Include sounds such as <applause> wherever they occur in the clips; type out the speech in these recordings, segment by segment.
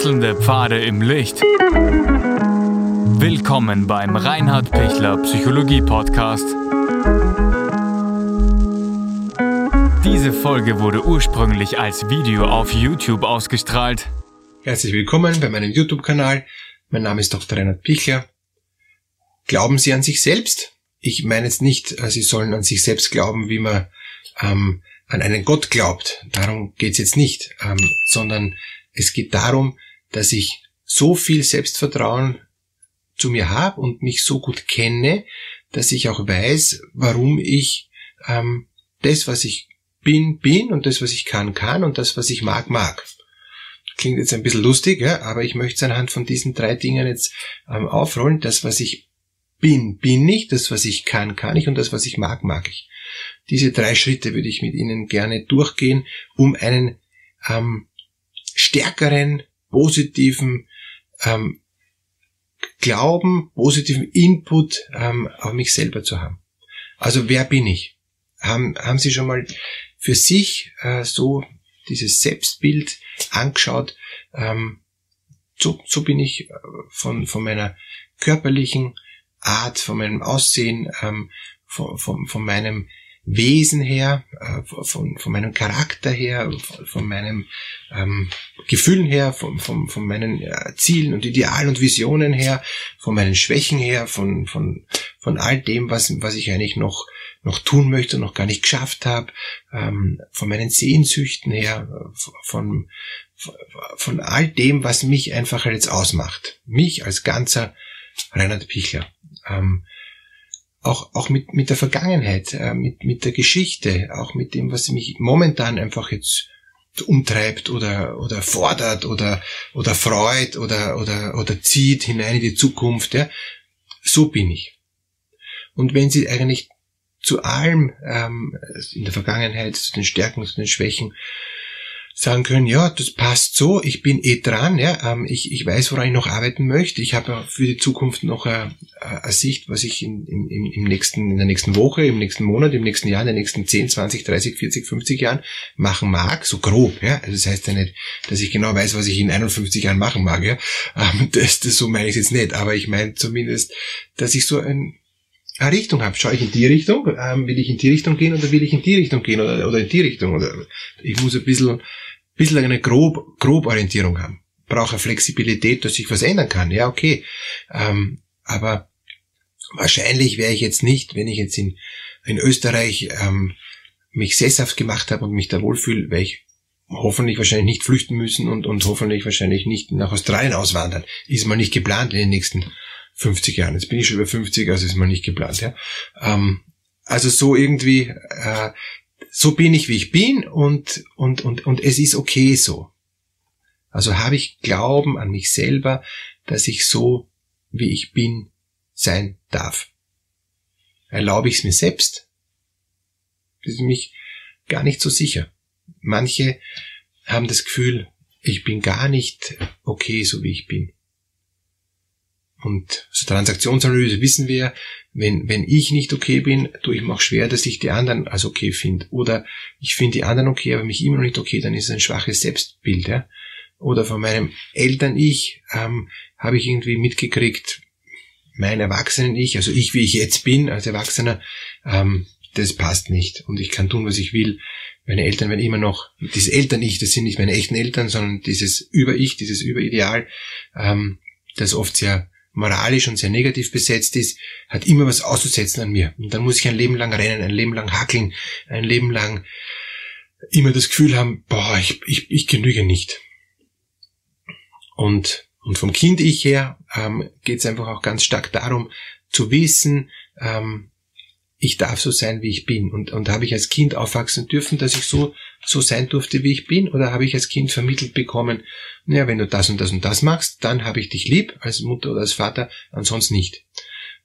Wechselnde Pfade im Licht. Willkommen beim Reinhard Pichler Psychologie Podcast. Diese Folge wurde ursprünglich als Video auf YouTube ausgestrahlt. Herzlich willkommen bei meinem YouTube-Kanal. Mein Name ist Dr. Reinhard Pichler. Glauben Sie an sich selbst? Ich meine jetzt nicht, äh, Sie sollen an sich selbst glauben, wie man ähm, an einen Gott glaubt. Darum geht's jetzt nicht, ähm, sondern es geht darum, dass ich so viel Selbstvertrauen zu mir habe und mich so gut kenne, dass ich auch weiß, warum ich ähm, das, was ich bin, bin und das, was ich kann, kann und das, was ich mag, mag. Klingt jetzt ein bisschen lustig, ja, aber ich möchte es anhand von diesen drei Dingen jetzt ähm, aufrollen. Das, was ich bin, bin ich, das, was ich kann, kann ich und das, was ich mag, mag ich. Diese drei Schritte würde ich mit Ihnen gerne durchgehen, um einen ähm, stärkeren, positiven ähm, Glauben, positiven Input ähm, auf mich selber zu haben. Also wer bin ich? Haben, haben Sie schon mal für sich äh, so dieses Selbstbild angeschaut? Ähm, so, so bin ich äh, von, von meiner körperlichen Art, von meinem Aussehen, ähm, von, von, von meinem Wesen her, äh, von, von meinem Charakter her, von, meinem ähm, Gefühlen her, von, von, von meinen äh, Zielen und Idealen und Visionen her, von meinen Schwächen her, von, von, von all dem, was, was ich eigentlich noch, noch tun möchte und noch gar nicht geschafft habe, ähm, von meinen Sehnsüchten her, von, von, all dem, was mich einfach jetzt ausmacht. Mich als ganzer Reinhard Pichler. Ähm, auch, auch mit, mit der Vergangenheit, äh, mit, mit der Geschichte, auch mit dem, was mich momentan einfach jetzt umtreibt oder, oder fordert oder, oder freut oder, oder, oder zieht hinein in die Zukunft, ja. So bin ich. Und wenn Sie eigentlich zu allem ähm, in der Vergangenheit, zu den Stärken, zu den Schwächen, sagen können, ja, das passt so, ich bin eh dran, ja, ähm, ich, ich weiß, woran ich noch arbeiten möchte, ich habe für die Zukunft noch eine, eine Sicht, was ich in, in, im nächsten, in der nächsten Woche, im nächsten Monat, im nächsten Jahr, in den nächsten 10, 20, 30, 40, 50 Jahren machen mag, so grob, ja, also das heißt ja nicht, dass ich genau weiß, was ich in 51 Jahren machen mag, ja, ähm, das, das so meine ich jetzt nicht, aber ich meine zumindest, dass ich so ein, eine Richtung habe. Schaue ich in die Richtung? Ähm, will ich in die Richtung gehen oder will ich in die Richtung gehen oder, oder in die Richtung? Oder ich muss ein bisschen bisschen eine grob, grob Orientierung haben. Brauche Flexibilität, dass ich was ändern kann. Ja, okay. Ähm, aber wahrscheinlich wäre ich jetzt nicht, wenn ich jetzt in, in Österreich ähm, mich sesshaft gemacht habe und mich da wohlfühle, wäre ich hoffentlich wahrscheinlich nicht flüchten müssen und, und hoffentlich wahrscheinlich nicht nach Australien auswandern. Ist mal nicht geplant in den nächsten 50 Jahren. Jetzt bin ich schon über 50, also ist mal nicht geplant. Ja? Ähm, also so irgendwie äh, so bin ich, wie ich bin und, und, und, und es ist okay so. Also habe ich Glauben an mich selber, dass ich so, wie ich bin, sein darf. Erlaube ich es mir selbst? Das ist mich gar nicht so sicher. Manche haben das Gefühl, ich bin gar nicht okay, so wie ich bin. Und zur Transaktionsanalyse wissen wir, wenn, wenn ich nicht okay bin, tue ich mir auch schwer, dass ich die anderen als okay finde. Oder ich finde die anderen okay, aber mich immer noch nicht okay, dann ist es ein schwaches Selbstbild. Ja? Oder von meinem Eltern-Ich ähm, habe ich irgendwie mitgekriegt, mein Erwachsenen-Ich, also ich, wie ich jetzt bin als Erwachsener, ähm, das passt nicht. Und ich kann tun, was ich will. Meine Eltern werden immer noch, dieses Eltern-Ich, das sind nicht meine echten Eltern, sondern dieses Über-Ich, dieses Über-Ideal, ähm, das oft sehr moralisch und sehr negativ besetzt ist, hat immer was auszusetzen an mir. Und dann muss ich ein Leben lang rennen, ein Leben lang hackeln, ein Leben lang immer das Gefühl haben, boah, ich, ich, ich genüge nicht. Und, und vom Kind ich her ähm, geht es einfach auch ganz stark darum, zu wissen, ähm, ich darf so sein, wie ich bin. Und, und habe ich als Kind aufwachsen dürfen, dass ich so, so sein durfte, wie ich bin? Oder habe ich als Kind vermittelt bekommen, naja, wenn du das und das und das machst, dann habe ich dich lieb, als Mutter oder als Vater, ansonsten nicht.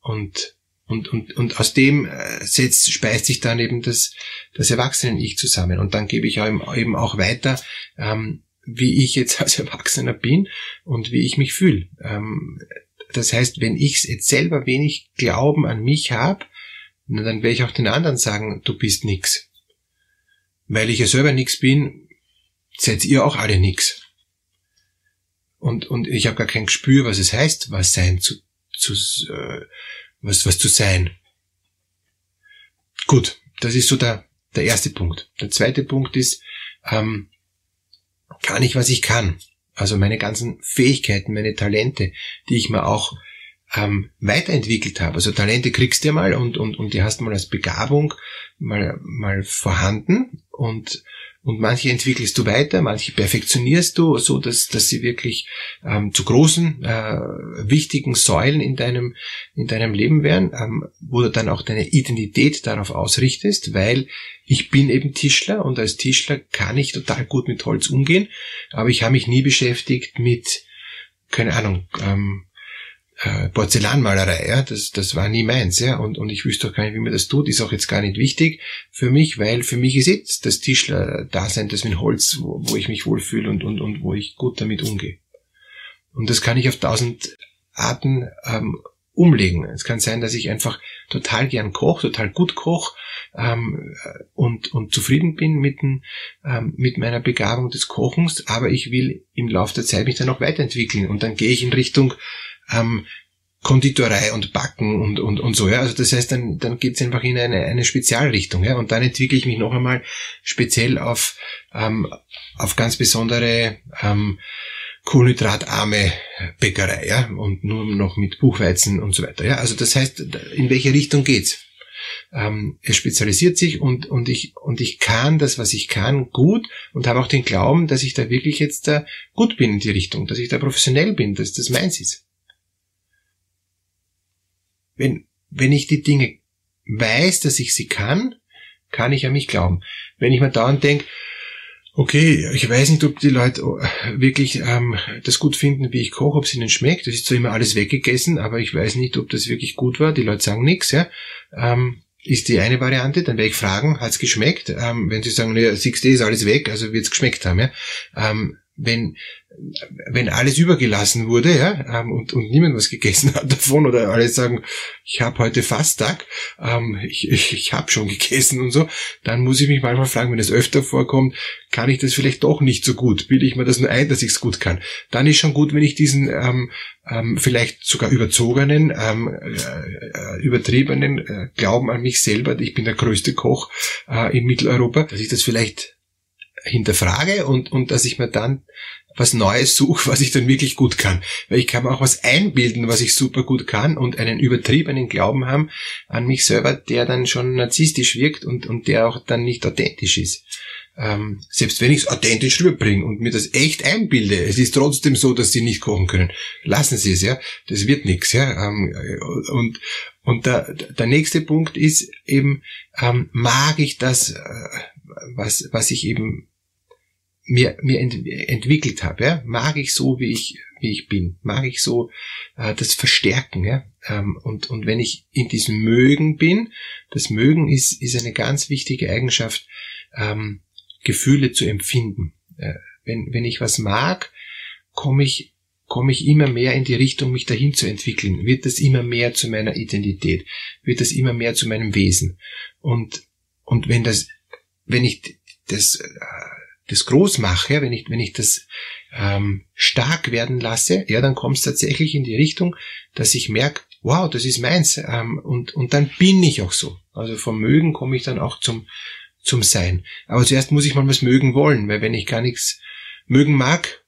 Und, und, und, und aus dem äh, setzt, speist sich dann eben das, das Erwachsenen-Ich zusammen. Und dann gebe ich eben auch weiter, ähm, wie ich jetzt <laughs> als Erwachsener bin und wie ich mich fühle. Ähm, das heißt, wenn ich jetzt selber wenig Glauben an mich habe, dann werde ich auch den anderen sagen, du bist nix. Weil ich ja selber nix bin, seid ihr auch alle nix. und, und ich habe gar kein Gespür, was es heißt, was sein zu, zu äh, was, was zu sein. Gut, das ist so der, der erste Punkt. Der zweite Punkt ist, ähm, kann ich, was ich kann. Also meine ganzen Fähigkeiten, meine Talente, die ich mir auch ähm, weiterentwickelt habe. Also Talente kriegst du ja mal und, und, und die hast du mal als Begabung mal, mal vorhanden und und manche entwickelst du weiter, manche perfektionierst du, so dass, dass sie wirklich ähm, zu großen, äh, wichtigen Säulen in deinem, in deinem Leben werden, ähm, wo du dann auch deine Identität darauf ausrichtest, weil ich bin eben Tischler und als Tischler kann ich total gut mit Holz umgehen, aber ich habe mich nie beschäftigt mit, keine Ahnung, ähm, äh, Porzellanmalerei, ja, das, das war nie meins, ja, und, und ich wüsste auch gar nicht, wie man das tut, ist auch jetzt gar nicht wichtig für mich, weil für mich ist jetzt das Tischler-Dasein das mit Holz, wo, wo ich mich wohlfühle und, und, und wo ich gut damit umgehe. Und das kann ich auf tausend Arten ähm, umlegen. Es kann sein, dass ich einfach total gern koche, total gut koche ähm, und, und zufrieden bin mit, den, ähm, mit meiner Begabung des Kochens, aber ich will im Laufe der Zeit mich dann auch weiterentwickeln und dann gehe ich in Richtung ähm, Konditorei und Backen und, und, und so, ja. Also das heißt, dann, dann geht's einfach in eine, eine Spezialrichtung, ja. Und dann entwickle ich mich noch einmal speziell auf, ähm, auf ganz besondere ähm, kohlenhydratarme Bäckerei, ja, und nur noch mit Buchweizen und so weiter, ja. Also das heißt, in welche Richtung geht's? Ähm, es spezialisiert sich und, und ich, und ich kann das, was ich kann, gut und habe auch den Glauben, dass ich da wirklich jetzt da gut bin in die Richtung, dass ich da professionell bin, dass das meins ist wenn, wenn ich die Dinge weiß, dass ich sie kann, kann ich an mich glauben. Wenn ich mir dauernd denke, okay, ich weiß nicht, ob die Leute äh, wirklich ähm, das gut finden, wie ich koche, ob es ihnen schmeckt. Das ist zwar immer alles weggegessen, aber ich weiß nicht, ob das wirklich gut war. Die Leute sagen nichts, ja. Ähm, ist die eine Variante, dann werde ich fragen, hat's geschmeckt? Ähm, wenn sie sagen, naja, 6D ist alles weg, also wird's geschmeckt haben, ja. Ähm, wenn, wenn alles übergelassen wurde, ja, ähm, und, und niemand was gegessen hat <laughs> davon, oder alle sagen, ich habe heute Fasttag, ähm, ich, ich, ich habe schon gegessen und so, dann muss ich mich manchmal fragen, wenn es öfter vorkommt, kann ich das vielleicht doch nicht so gut? Bilde ich mir das nur ein, dass ich es gut kann? Dann ist schon gut, wenn ich diesen ähm, ähm, vielleicht sogar überzogenen, ähm, äh, übertriebenen äh, Glauben an mich selber, ich bin der größte Koch äh, in Mitteleuropa, dass ich das vielleicht hinterfrage und, und dass ich mir dann was Neues suche, <laughs> was ich dann wirklich gut kann. Weil ich kann mir auch was einbilden, was ich super gut kann und einen übertriebenen Glauben haben an mich selber, der dann schon narzisstisch wirkt und, und der auch dann nicht authentisch ist. Ähm, selbst wenn ich es authentisch rüberbringe und mir das echt einbilde, es ist trotzdem so, dass sie nicht kochen können. Lassen Sie es, ja. Das wird nichts, ja. Ähm, und und der, der nächste Punkt ist eben, ähm, mag ich das, äh, was, was ich eben mir, mir ent, entwickelt habe, ja? mag ich so, wie ich, wie ich bin, mag ich so äh, das Verstärken, ja? Ähm, und, und wenn ich in diesem Mögen bin, das Mögen ist, ist eine ganz wichtige Eigenschaft, ähm, Gefühle zu empfinden. Äh, wenn, wenn ich was mag, komme ich komme ich immer mehr in die Richtung, mich dahin zu entwickeln, wird das immer mehr zu meiner Identität, wird das immer mehr zu meinem Wesen. Und, und wenn das, wenn ich das äh, das groß mache, wenn ich, wenn ich das ähm, stark werden lasse, ja, dann kommt es tatsächlich in die Richtung, dass ich merke, wow, das ist meins. Ähm, und, und dann bin ich auch so. Also vom Mögen komme ich dann auch zum, zum Sein. Aber zuerst muss ich mal was mögen wollen, weil wenn ich gar nichts mögen mag,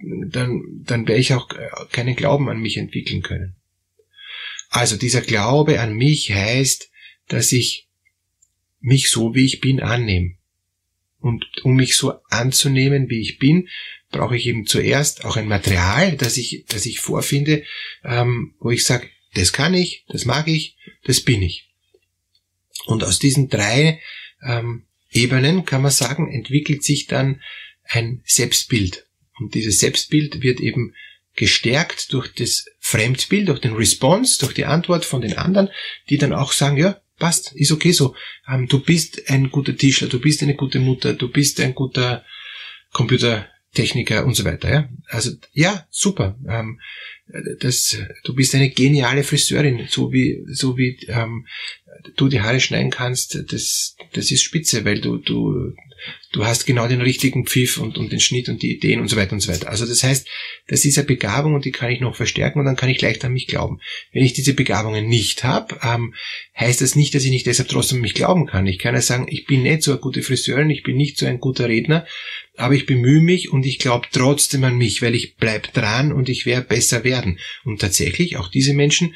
dann, dann werde ich auch keinen Glauben an mich entwickeln können. Also dieser Glaube an mich heißt, dass ich mich so wie ich bin annehme. Und um mich so anzunehmen, wie ich bin, brauche ich eben zuerst auch ein Material, das ich, das ich vorfinde, ähm, wo ich sage, das kann ich, das mag ich, das bin ich. Und aus diesen drei ähm, Ebenen, kann man sagen, entwickelt sich dann ein Selbstbild. Und dieses Selbstbild wird eben gestärkt durch das Fremdbild, durch den Response, durch die Antwort von den anderen, die dann auch sagen, ja, passt, ist okay so. Ähm, du bist ein guter Tischler, du bist eine gute Mutter, du bist ein guter Computertechniker und so weiter. Ja? Also ja, super. Ähm, das, du bist eine geniale Friseurin, so wie so wie ähm, du die Haare schneiden kannst. Das das ist spitze, weil du du du hast genau den richtigen Pfiff und, und den Schnitt und die Ideen und so weiter und so weiter. Also das heißt, das ist eine Begabung und die kann ich noch verstärken und dann kann ich leicht an mich glauben. Wenn ich diese Begabungen nicht habe, ähm, heißt das nicht, dass ich nicht deshalb trotzdem an mich glauben kann. Ich kann ja sagen, ich bin nicht so eine gute Friseurin, ich bin nicht so ein guter Redner, aber ich bemühe mich und ich glaube trotzdem an mich, weil ich bleib dran und ich werde besser werden. Und tatsächlich, auch diese Menschen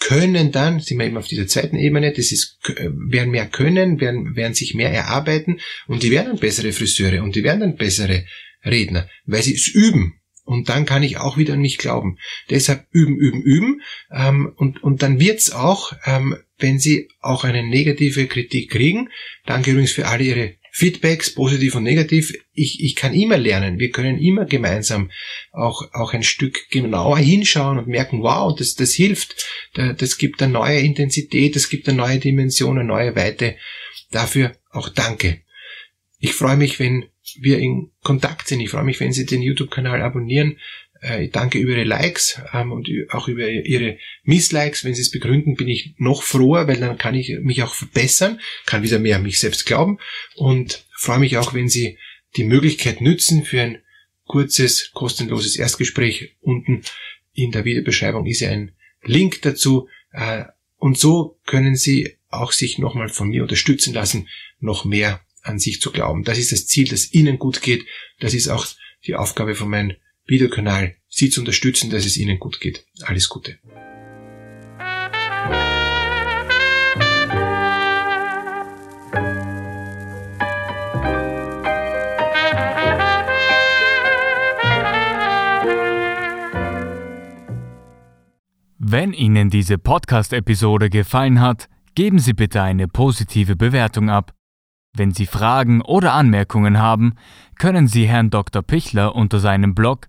können dann, sind wir eben auf dieser zweiten Ebene, das ist, werden mehr können, werden, werden sich mehr erarbeiten und die werden dann bessere Friseure und die werden dann bessere Redner, weil sie es üben. Und dann kann ich auch wieder an mich glauben. Deshalb üben, üben, üben. Ähm, und, und dann wird's auch, ähm, wenn Sie auch eine negative Kritik kriegen. Danke übrigens für alle Ihre Feedbacks, positiv und negativ. Ich, ich kann immer lernen. Wir können immer gemeinsam auch, auch ein Stück genauer hinschauen und merken, wow, das, das hilft. Das gibt eine neue Intensität, das gibt eine neue Dimension, eine neue Weite. Dafür auch danke. Ich freue mich, wenn wir in Kontakt sind. Ich freue mich, wenn Sie den YouTube-Kanal abonnieren. Äh, ich danke über Ihre Likes ähm, und auch über Ihre Misslikes. Wenn Sie es begründen, bin ich noch froher, weil dann kann ich mich auch verbessern, kann wieder mehr an mich selbst glauben und freue mich auch, wenn Sie die Möglichkeit nützen für ein kurzes, kostenloses Erstgespräch. Unten in der Videobeschreibung ist ja ein Link dazu. Äh, und so können Sie auch sich nochmal von mir unterstützen lassen, noch mehr an sich zu glauben. Das ist das Ziel, dass Ihnen gut geht. Das ist auch die Aufgabe von meinem Videokanal, Sie zu unterstützen, dass es Ihnen gut geht. Alles Gute. Wenn Ihnen diese Podcast-Episode gefallen hat, geben Sie bitte eine positive Bewertung ab. Wenn Sie Fragen oder Anmerkungen haben, können Sie Herrn Dr. Pichler unter seinem Blog